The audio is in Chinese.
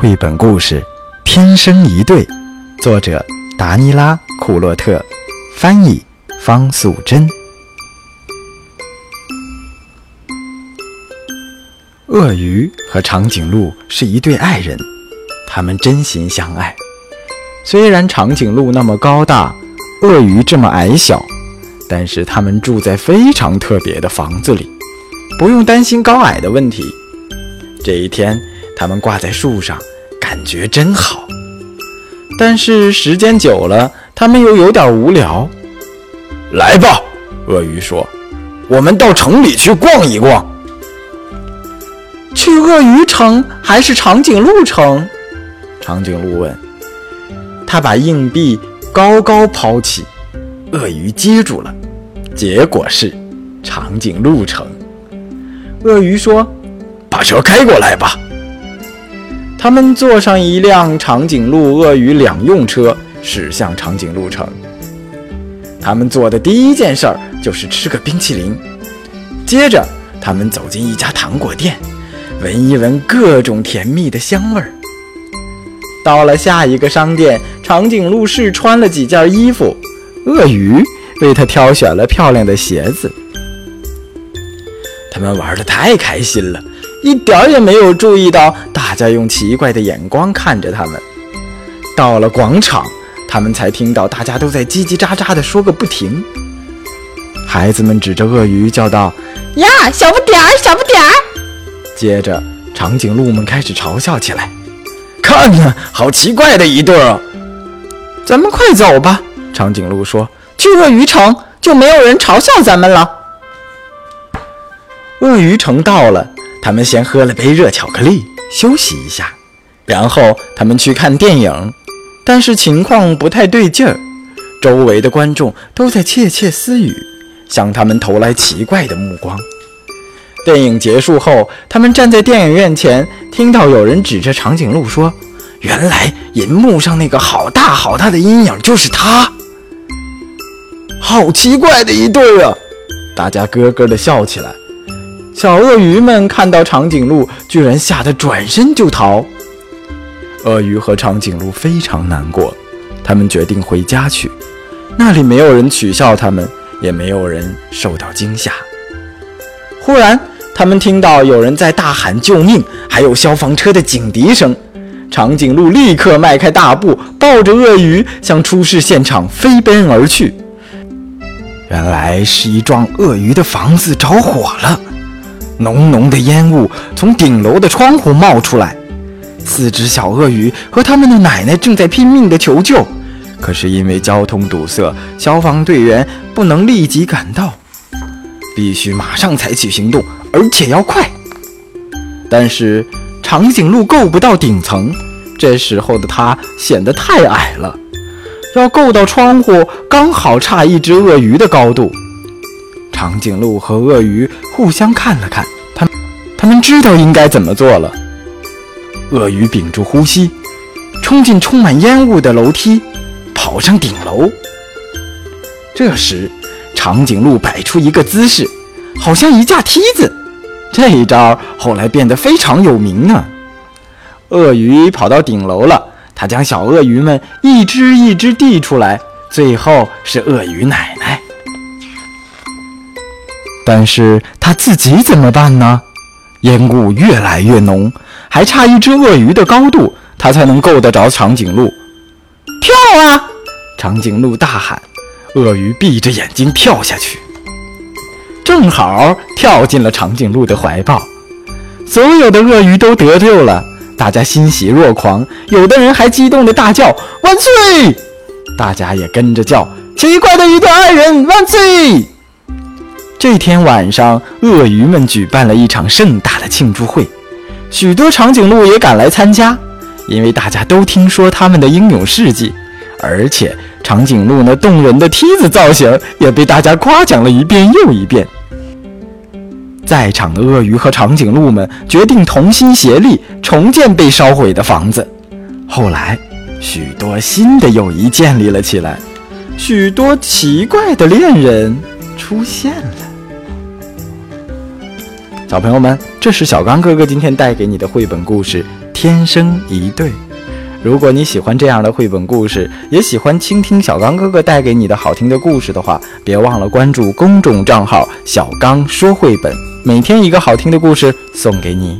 绘本故事《天生一对》，作者达尼拉·库洛特，翻译方素珍。鳄鱼和长颈鹿是一对爱人，他们真心相爱。虽然长颈鹿那么高大，鳄鱼这么矮小，但是他们住在非常特别的房子里，不用担心高矮的问题。这一天。它们挂在树上，感觉真好。但是时间久了，它们又有点无聊。来吧，鳄鱼说：“我们到城里去逛一逛。”去鳄鱼城还是长颈鹿城？长颈鹿问。他把硬币高高抛起，鳄鱼接住了。结果是长颈鹿城。鳄鱼说：“把车开过来吧。”他们坐上一辆长颈鹿鳄鱼两用车，驶向长颈鹿城。他们做的第一件事儿就是吃个冰淇淋。接着，他们走进一家糖果店，闻一闻各种甜蜜的香味儿。到了下一个商店，长颈鹿试穿了几件衣服，鳄鱼为他挑选了漂亮的鞋子。他们玩的太开心了。一点儿也没有注意到大家用奇怪的眼光看着他们。到了广场，他们才听到大家都在叽叽喳喳的说个不停。孩子们指着鳄鱼叫道：“呀，小不点儿，小不点儿！”接着，长颈鹿们开始嘲笑起来：“看看，好奇怪的一对儿！”咱们快走吧，长颈鹿说：“去鳄鱼城就没有人嘲笑咱们了。”鳄鱼城到了。他们先喝了杯热巧克力，休息一下，然后他们去看电影。但是情况不太对劲儿，周围的观众都在窃窃私语，向他们投来奇怪的目光。电影结束后，他们站在电影院前，听到有人指着长颈鹿说：“原来银幕上那个好大好大的阴影就是他。”好奇怪的一对啊！大家咯咯地笑起来。小鳄鱼们看到长颈鹿，居然吓得转身就逃。鳄鱼和长颈鹿非常难过，他们决定回家去。那里没有人取笑他们，也没有人受到惊吓。忽然，他们听到有人在大喊救命，还有消防车的警笛声。长颈鹿立刻迈开大步，抱着鳄鱼向出事现场飞奔而去。原来是一幢鳄鱼的房子着火了。浓浓的烟雾从顶楼的窗户冒出来，四只小鳄鱼和他们的奶奶正在拼命地求救，可是因为交通堵塞，消防队员不能立即赶到，必须马上采取行动，而且要快。但是长颈鹿够不到顶层，这时候的它显得太矮了，要够到窗户刚好差一只鳄鱼的高度。长颈鹿和鳄鱼互相看了看，他们他们知道应该怎么做了。鳄鱼屏住呼吸，冲进充满烟雾的楼梯，跑上顶楼。这时，长颈鹿摆出一个姿势，好像一架梯子。这一招后来变得非常有名呢。鳄鱼跑到顶楼了，它将小鳄鱼们一只一只递出来，最后是鳄鱼奶奶。但是他自己怎么办呢？烟雾越来越浓，还差一只鳄鱼的高度，他才能够得着长颈鹿。跳啊！长颈鹿大喊。鳄鱼闭着眼睛跳下去，正好跳进了长颈鹿的怀抱。所有的鳄鱼都得救了，大家欣喜若狂，有的人还激动地大叫“万岁”！大家也跟着叫“奇怪的一对爱人万岁”。这天晚上，鳄鱼们举办了一场盛大的庆祝会，许多长颈鹿也赶来参加，因为大家都听说他们的英勇事迹，而且长颈鹿那动人的梯子造型也被大家夸奖了一遍又一遍。在场的鳄鱼和长颈鹿们决定同心协力重建被烧毁的房子。后来，许多新的友谊建立了起来，许多奇怪的恋人出现了。小朋友们，这是小刚哥哥今天带给你的绘本故事《天生一对》。如果你喜欢这样的绘本故事，也喜欢倾听小刚哥哥带给你的好听的故事的话，别忘了关注公众账号“小刚说绘本”，每天一个好听的故事送给你。